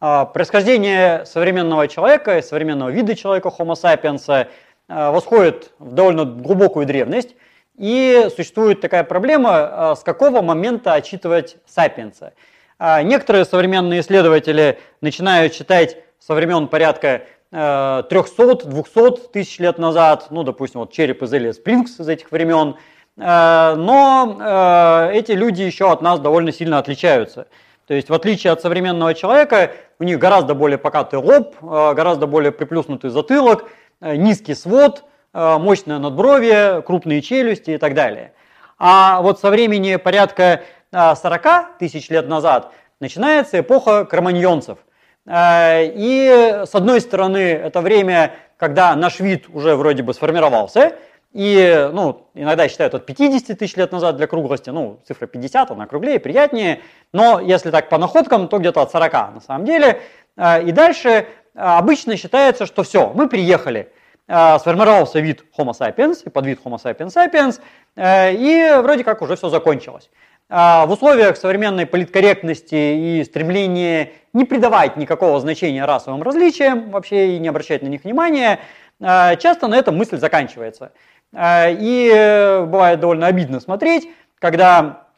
Происхождение современного человека, современного вида человека Homo sapiens восходит в довольно глубокую древность, и существует такая проблема, с какого момента отчитывать сапиенса. Некоторые современные исследователи начинают считать со времен порядка 300-200 тысяч лет назад, ну, допустим, вот череп из Элия Спрингс из этих времен, э, но э, эти люди еще от нас довольно сильно отличаются. То есть, в отличие от современного человека, у них гораздо более покатый лоб, э, гораздо более приплюснутый затылок, низкий свод, мощное надбровье, крупные челюсти и так далее. А вот со времени порядка 40 тысяч лет назад начинается эпоха кроманьонцев. Э, и с одной стороны, это время, когда наш вид уже вроде бы сформировался, и ну, иногда считают от 50 тысяч лет назад для круглости, ну, цифра 50, она круглее, приятнее, но если так по находкам, то где-то от 40 на самом деле. Э, и дальше э, обычно считается, что все, мы приехали, сформировался вид Homo sapiens, и подвид Homo sapiens sapiens, и вроде как уже все закончилось. А, в условиях современной политкорректности и стремления не придавать никакого значения расовым различиям, вообще и не обращать на них внимания, а, часто на этом мысль заканчивается. А, и э, бывает довольно обидно смотреть, когда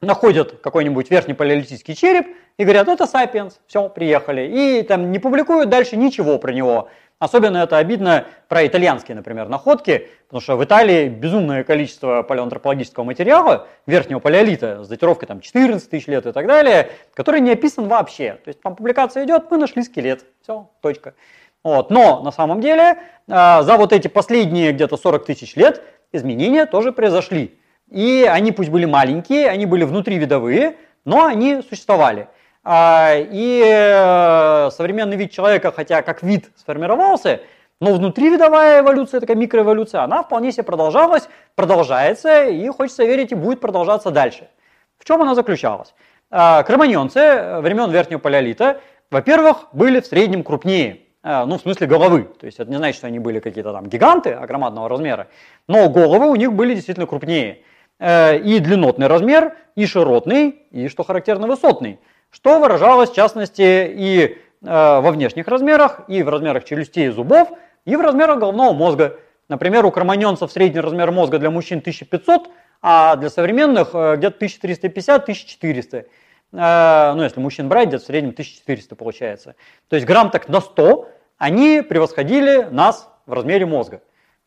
находят какой-нибудь верхний палеолитический череп и говорят, это сапиенс, все, приехали. И там не публикуют дальше ничего про него. Особенно это обидно про итальянские, например, находки, потому что в Италии безумное количество палеоантропологического материала верхнего палеолита с датировкой там 14 тысяч лет и так далее, который не описан вообще. То есть там публикация идет, мы нашли скелет, все, точка. Вот. Но на самом деле а, за вот эти последние где-то 40 тысяч лет изменения тоже произошли. И они пусть были маленькие, они были внутривидовые, но они существовали. А, и э, современный вид человека, хотя как вид сформировался, но внутривидовая эволюция, такая микроэволюция, она вполне себе продолжалась, продолжается и, хочется верить, и будет продолжаться дальше. В чем она заключалась? А, кроманьонцы времен Верхнего Палеолита, во-первых, были в среднем крупнее, ну, в смысле головы. То есть это не значит, что они были какие-то там гиганты огромадного размера, но головы у них были действительно крупнее. Э, и длиннотный размер, и широтный, и, что характерно, высотный что выражалось в частности и э, во внешних размерах, и в размерах челюстей и зубов, и в размерах головного мозга. Например, у кроманьонцев средний размер мозга для мужчин 1500, а для современных э, где-то 1350-1400. Э, ну, если мужчин брать, где-то в среднем 1400 получается. То есть грамм так на 100 они превосходили нас в размере мозга.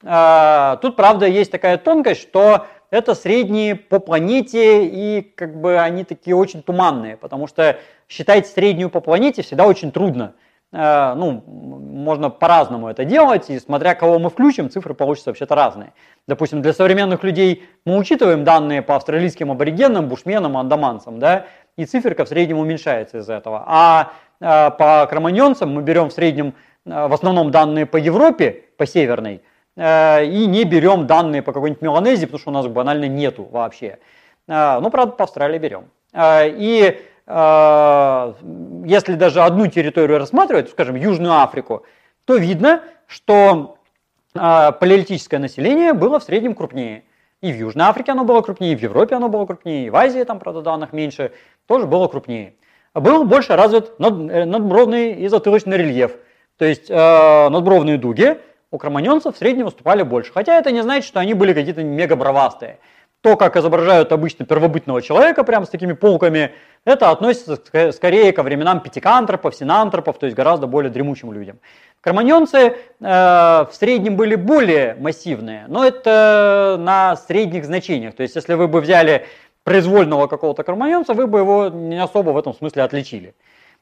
Э, тут, правда, есть такая тонкость, что это средние по планете, и как бы они такие очень туманные, потому что считать среднюю по планете всегда очень трудно. Э, ну, можно по-разному это делать, и смотря кого мы включим, цифры получатся вообще-то разные. Допустим, для современных людей мы учитываем данные по австралийским аборигенам, бушменам, андаманцам, да, и циферка в среднем уменьшается из этого. А э, по кроманьонцам мы берем в среднем, э, в основном данные по Европе, по северной, Э, и не берем данные по какой-нибудь Меланезии, потому что у нас банально нету вообще. Ну, правда, по Австралии берем. И если даже одну территорию рассматривать, скажем, Южную Африку, то видно, что палеолитическое население было в среднем крупнее. И в Южной Африке оно было крупнее, и в Европе оно было крупнее, и в Азии, там, правда, данных меньше, тоже было крупнее. Был больше развит надбровный и затылочный рельеф, то есть надбровные дуги, у кроманьонцев в среднем выступали больше. Хотя это не значит, что они были какие-то мега бравастые. То, как изображают обычно первобытного человека, прям с такими полками, это относится скорее ко временам пятикантропов, синантропов, то есть гораздо более дремучим людям. Кроманьонцы э, в среднем были более массивные, но это на средних значениях. То есть если вы бы взяли произвольного какого-то кроманьонца, вы бы его не особо в этом смысле отличили.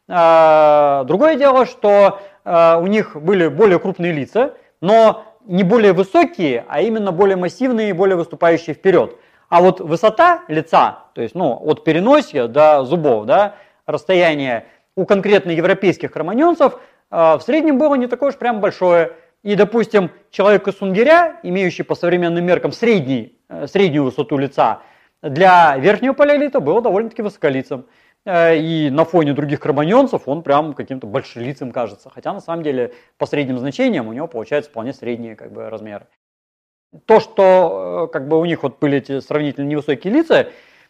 Э, другое дело, что э, у них были более крупные лица, но не более высокие, а именно более массивные и более выступающие вперед. А вот высота лица, то есть ну, от переносия до зубов, да, расстояние у конкретно европейских кроманьонцев э, в среднем было не такое уж прям большое. И, допустим, человек из Сунгиря, имеющий по современным меркам средний, э, среднюю высоту лица, для верхнего палеолита было довольно-таки высоколицем. Э, и на фоне других кроманьонцев он прям каким-то большелицем кажется. Хотя на самом деле по средним значениям у него получается вполне средние как бы, размеры. То, что э, как бы у них вот были эти сравнительно невысокие лица,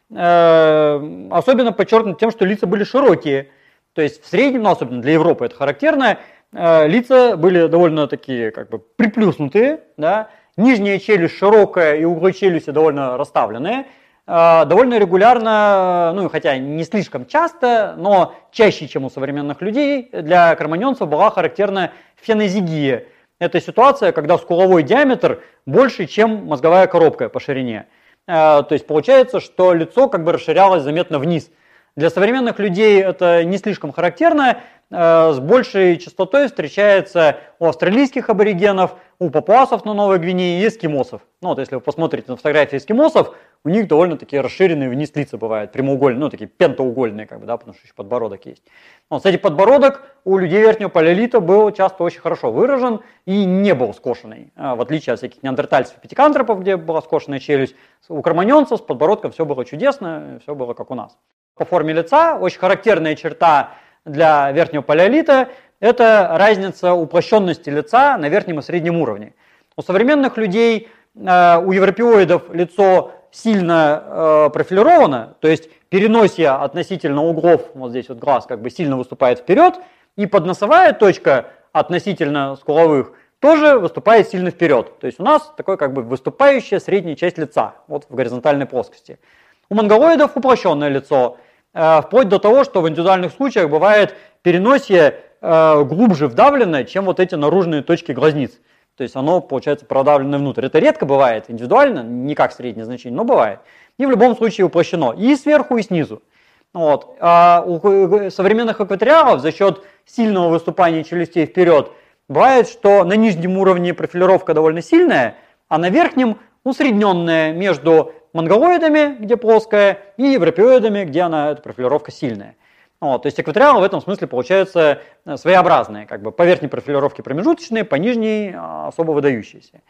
э, особенно подчеркнуто тем, что лица были широкие. То есть в среднем, ну, особенно для Европы это характерно, лица были довольно такие как бы приплюснутые, да, нижняя челюсть широкая и углы челюсти довольно расставленные, довольно регулярно, ну хотя не слишком часто, но чаще, чем у современных людей, для кроманьонцев была характерна фенозигия. Это ситуация, когда скуловой диаметр больше, чем мозговая коробка по ширине. Э, то есть получается, что лицо как бы расширялось заметно вниз. Для современных людей это не слишком характерно, Э, с большей частотой встречается у австралийских аборигенов, у папуасов на Новой Гвинее и эскимосов. Ну вот если вы посмотрите на фотографии эскимосов, у них довольно такие расширенные вниз лица бывают, прямоугольные, ну такие пентаугольные, как бы, да, потому что еще подбородок есть. Но, кстати, подбородок у людей верхнего палеолита был часто очень хорошо выражен и не был скошенный, а, в отличие от всяких неандертальцев и пятикантропов, где была скошенная челюсть. У кроманьонцев с подбородком все было чудесно, все было как у нас. По форме лица очень характерная черта для верхнего палеолита – это разница уплощенности лица на верхнем и среднем уровне. У современных людей, э, у европеоидов лицо сильно э, профилировано, то есть переносия относительно углов, вот здесь вот глаз как бы сильно выступает вперед, и подносовая точка относительно скуловых тоже выступает сильно вперед. То есть у нас такой как бы выступающая средняя часть лица, вот в горизонтальной плоскости. У монголоидов упрощенное лицо, Э, вплоть до того, что в индивидуальных случаях бывает переносие э, глубже вдавленное, чем вот эти наружные точки глазниц. То есть оно получается продавленное внутрь. Это редко бывает индивидуально, не как среднее значение, но бывает. И в любом случае уплощено и сверху, и снизу. Вот. А у современных экваториалов за счет сильного выступания челюстей вперед бывает, что на нижнем уровне профилировка довольно сильная, а на верхнем усредненная между монголоидами, где плоская, и европеоидами, где она, эта профилировка сильная. Вот, то есть экваториалы в этом смысле получаются э, своеобразные, как бы по верхней профилировке промежуточные, по нижней а, особо выдающиеся.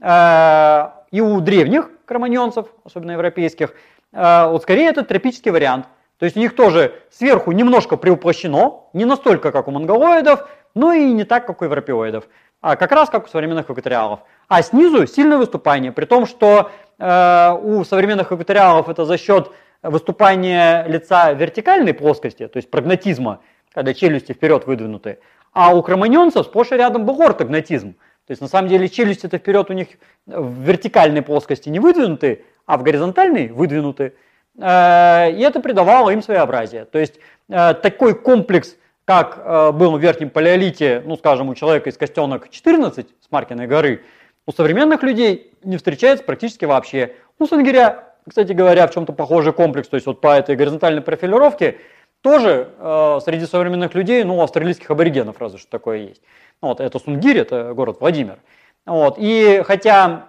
Э, и у древних кроманьонцев, особенно европейских, э, вот скорее это тропический вариант. То есть у них тоже сверху немножко приуплощено, не настолько, как у монголоидов, но и не так, как у европеоидов, а как раз как у современных экваториалов. А снизу сильное выступание, при том, что Э, у современных экваториалов это за счет выступания лица вертикальной плоскости, то есть прогнатизма, когда челюсти вперед выдвинуты. А у кроманьонцев сплошь и рядом был ортогнатизм. То есть на самом деле челюсти-то вперед у них в вертикальной плоскости не выдвинуты, а в горизонтальной выдвинуты. Э, и это придавало им своеобразие. То есть э, такой комплекс, как был в верхнем палеолите, ну скажем, у человека из костенок 14 с Маркиной горы, у современных людей не встречается практически вообще. У Сангиря, кстати говоря, в чем-то похожий комплекс, то есть вот по этой горизонтальной профилировке, тоже э, среди современных людей, ну, австралийских аборигенов разве что такое есть. Вот, это Сунгирь, это город Владимир. Вот, и хотя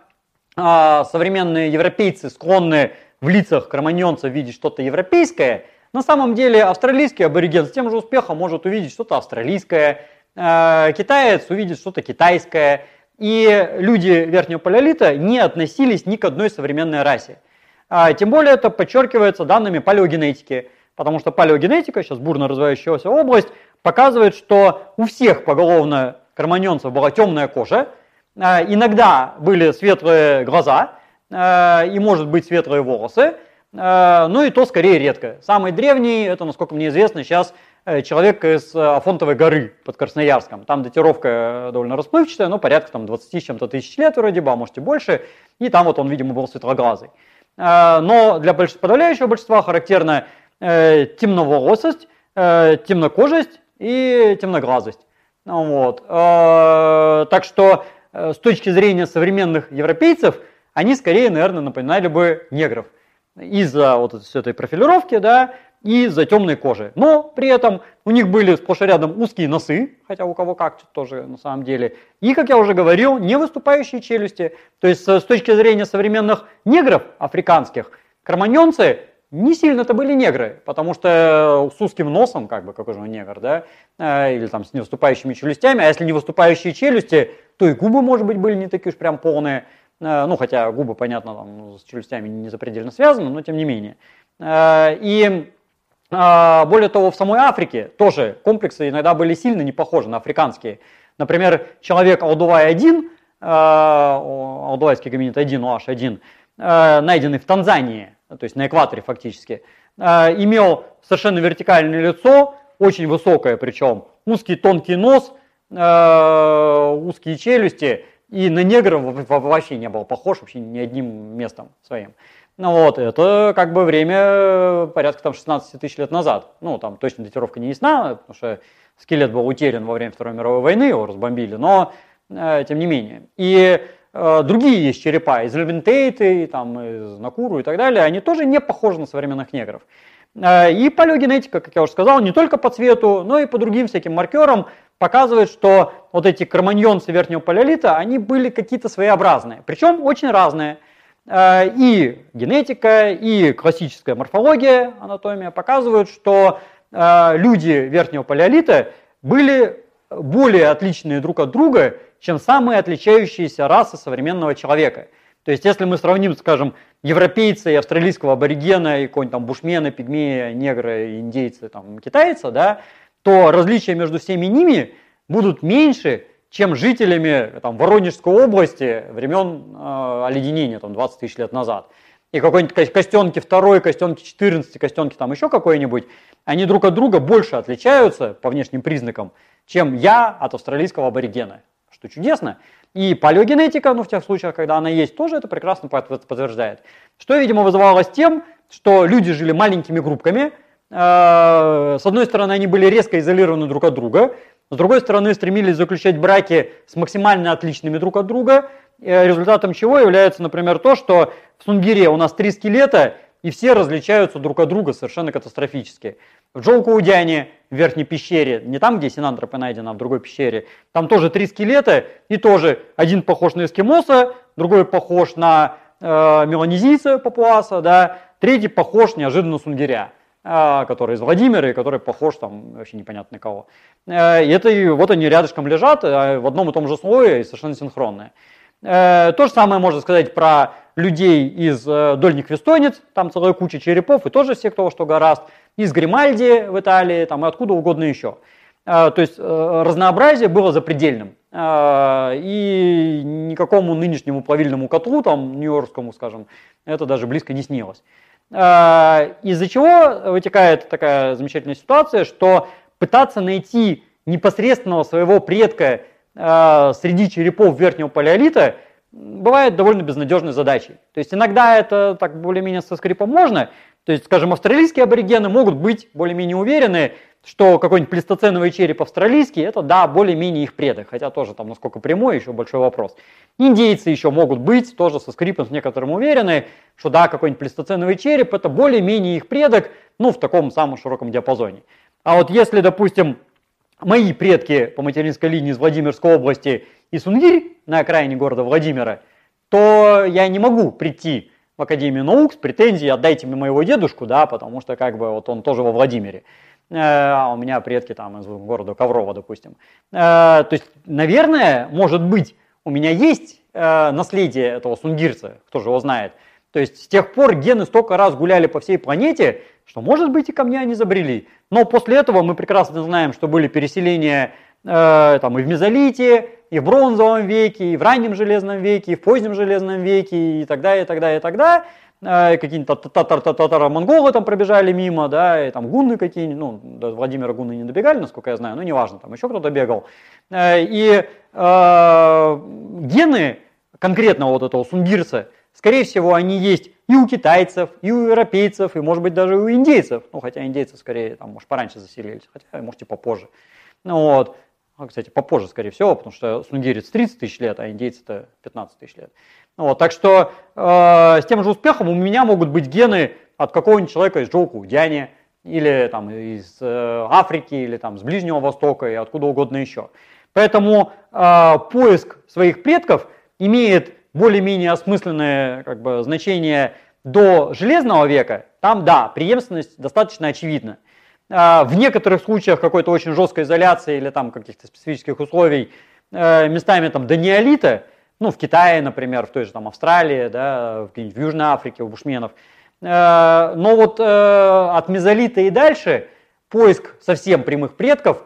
э, современные европейцы склонны в лицах кроманьонцев видеть что-то европейское, на самом деле австралийский абориген с тем же успехом может увидеть что-то австралийское, э, китаец увидит что-то китайское, и люди верхнего палеолита не относились ни к одной современной расе. А, тем более это подчеркивается данными палеогенетики, потому что палеогенетика, сейчас бурно развивающаяся область, показывает, что у всех поголовно кроманьонцев была темная кожа, а, иногда были светлые глаза а, и, может быть, светлые волосы, ну и то скорее редко. Самый древний, это, насколько мне известно, сейчас Э, человек из э, Афонтовой горы под Красноярском. Там датировка э, довольно расплывчатая, но порядка там 20 с чем-то тысяч лет вроде бы, а может и больше. И там вот он, видимо, был светлоглазый. Но для подавляющего большинства характерна темноволосость, темнокожесть и темноглазость. Вот. Так что с точки зрения современных европейцев, они скорее, наверное, напоминали бы негров. Из-за вот этой профилировки, да, и за темной кожей. Но при этом у них были сплошь и рядом узкие носы, хотя у кого как тоже на самом деле. И, как я уже говорил, не выступающие челюсти. То есть с точки зрения современных негров африканских, кроманьонцы не сильно-то были негры, потому что с узким носом, как бы, какой же он негр, да, э, или там с невыступающими челюстями, а если не выступающие челюсти, то и губы, может быть, были не такие уж прям полные, э, ну, хотя губы, понятно, там, с челюстями не запредельно связаны, но тем не менее. Э, и более того, в самой Африке тоже комплексы иногда были сильно не похожи на африканские. Например, человек Алдувай-1, а, Алдувайский гоминид 1, OH1, найденный в Танзании, то есть на экваторе фактически, а, имел совершенно вертикальное лицо, очень высокая причем, узкий тонкий нос, узкие челюсти, и на негров вообще не был похож вообще ни одним местом своим. Ну вот, это как бы время порядка там 16 тысяч лет назад. Ну, там точно датировка не ясна, потому что скелет был утерян во время Второй мировой войны, его разбомбили, но э, тем не менее. И э, другие есть черепа, из Левентейты, там, из Накуру и так далее, они тоже не похожи на современных негров. Э, и палеогенетика, как я уже сказал, не только по цвету, но и по другим всяким маркерам показывает, что вот эти кроманьонцы верхнего палеолита, они были какие-то своеобразные, причем очень разные. Э, и генетика, и классическая морфология, анатомия показывают, что э, люди верхнего палеолита были более отличные друг от друга, чем самые отличающиеся расы современного человека. То есть, если мы сравним, скажем, европейца и австралийского аборигена, и какого-нибудь там бушмена, пигмея, негра, индейца, там, китайца, да, то различия между всеми ними будут меньше, чем жителями там, Воронежской области времен э, оледенения, там, 20 тысяч лет назад. И какой-нибудь костенки второй, костенки 14, костенки там еще какой-нибудь, они друг от друга больше отличаются по внешним признакам, чем я от австралийского аборигена, что чудесно. И палеогенетика, ну в тех случаях, когда она есть, тоже это прекрасно подтверждает. Что, видимо, вызывалось тем, что люди жили маленькими группками, э, с одной стороны, они были резко изолированы друг от друга, с другой стороны, стремились заключать браки с максимально отличными друг от друга, э, результатом чего является, например, то, что в Сунгире у нас три скелета, и все различаются друг от друга совершенно катастрофически. В Джолкуудяне, в верхней пещере, не там, где синантропы найдены, а в другой пещере, там тоже три скелета, и тоже один похож на эскимоса, другой похож на э, меланезийца папуаса, да, третий похож неожиданно на сунгиря. А, который из Владимира и который похож там вообще непонятно на кого. Э, и это вот они рядышком лежат э, в одном и том же слое и совершенно синхронные. Э, то же самое можно сказать про людей из дольних вестонец, там целая куча черепов, и тоже все кто что гораст, из Гримальди в Италии, там и откуда угодно еще. То есть разнообразие было запредельным. И никакому нынешнему плавильному котлу, там, нью-йоркскому, скажем, это даже близко не снилось. А, из-за чего вытекает такая замечательная ситуация, что пытаться найти непосредственного своего предка а, среди черепов верхнего палеолита бывает довольно безнадежной задачей. То есть иногда это так более-менее со скрипом можно, то есть, скажем, австралийские аборигены могут быть более-менее уверены, что какой-нибудь плестоценовый череп австралийский, это, да, более-менее их предок, хотя тоже там насколько прямой, еще большой вопрос. Индейцы еще могут быть, тоже со скрипом, с некоторым уверены, что да, какой-нибудь плестоценовый череп, это более-менее их предок, ну, в таком самом широком диапазоне. А вот если, допустим, мои предки по материнской линии из Владимирской области и Сунгирь на окраине города Владимира, то я не могу прийти в Академию наук с претензией «отдайте мне моего дедушку», да, потому что как бы вот он тоже во Владимире, э, а у меня предки там из города Коврова, допустим. Э, то есть, наверное, может быть, у меня есть э, наследие этого сунгирца, кто же его знает. То есть с тех пор гены столько раз гуляли по всей планете, что, может быть, и ко мне они забрели. Но после этого мы прекрасно знаем, что были переселения э, там, и в мезолите, и в бронзовом веке, и в раннем железном веке, и в позднем железном веке, и тогда, и тогда, и тогда. Э, какие-то татаро-монголы там пробежали мимо, да, и там гунны какие-нибудь, ну, до Владимира гунны не добегали, насколько я знаю, ну, неважно, там еще кто-то бегал. Э, и гены конкретно вот этого сунгирца, скорее всего, они есть и у китайцев, и у европейцев, и, может быть, даже у индейцев. Ну, хотя индейцы скорее, там, может, пораньше заселились, хотя, может, и попозже. Ну, вот. А, кстати, попозже, скорее всего, потому что сунгирец 30 тысяч лет, а индейцы это 15 тысяч лет. Ну, вот, так что э, с тем же успехом у меня могут быть гены от какого-нибудь человека из Джоукудяни, или там из э, Африки, или там с Ближнего Востока, и откуда угодно еще. Поэтому э, поиск своих предков имеет более-менее осмысленное как бы, значение до Железного века. Там, да, преемственность достаточно очевидна. А, в некоторых случаях какой-то очень жесткой изоляции или там каких-то специфических условий э, местами там до неолита, ну в Китае, например, в той же там Австралии, да, в, Южной Африке, у бушменов. Э, но вот э, от мезолита и дальше поиск совсем прямых предков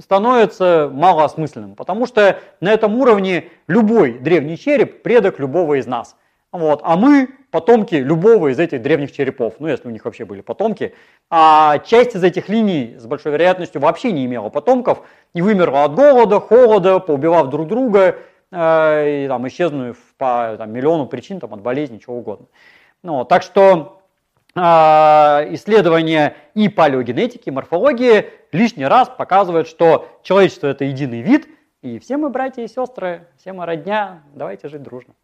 становится малоосмысленным, потому что на этом уровне любой древний череп предок любого из нас. Вот. А мы потомки любого из этих древних черепов, ну если у них вообще были потомки. А часть из этих линий с большой вероятностью вообще не имела потомков и вымерла от голода, холода, поубивав друг друга, э, и там, исчезнув по там, миллиону причин, там, от болезни, чего угодно. Ну, так что э, исследования и палеогенетики, и морфологии лишний раз показывают, что человечество это единый вид, и все мы братья и сестры, все мы родня, давайте жить дружно.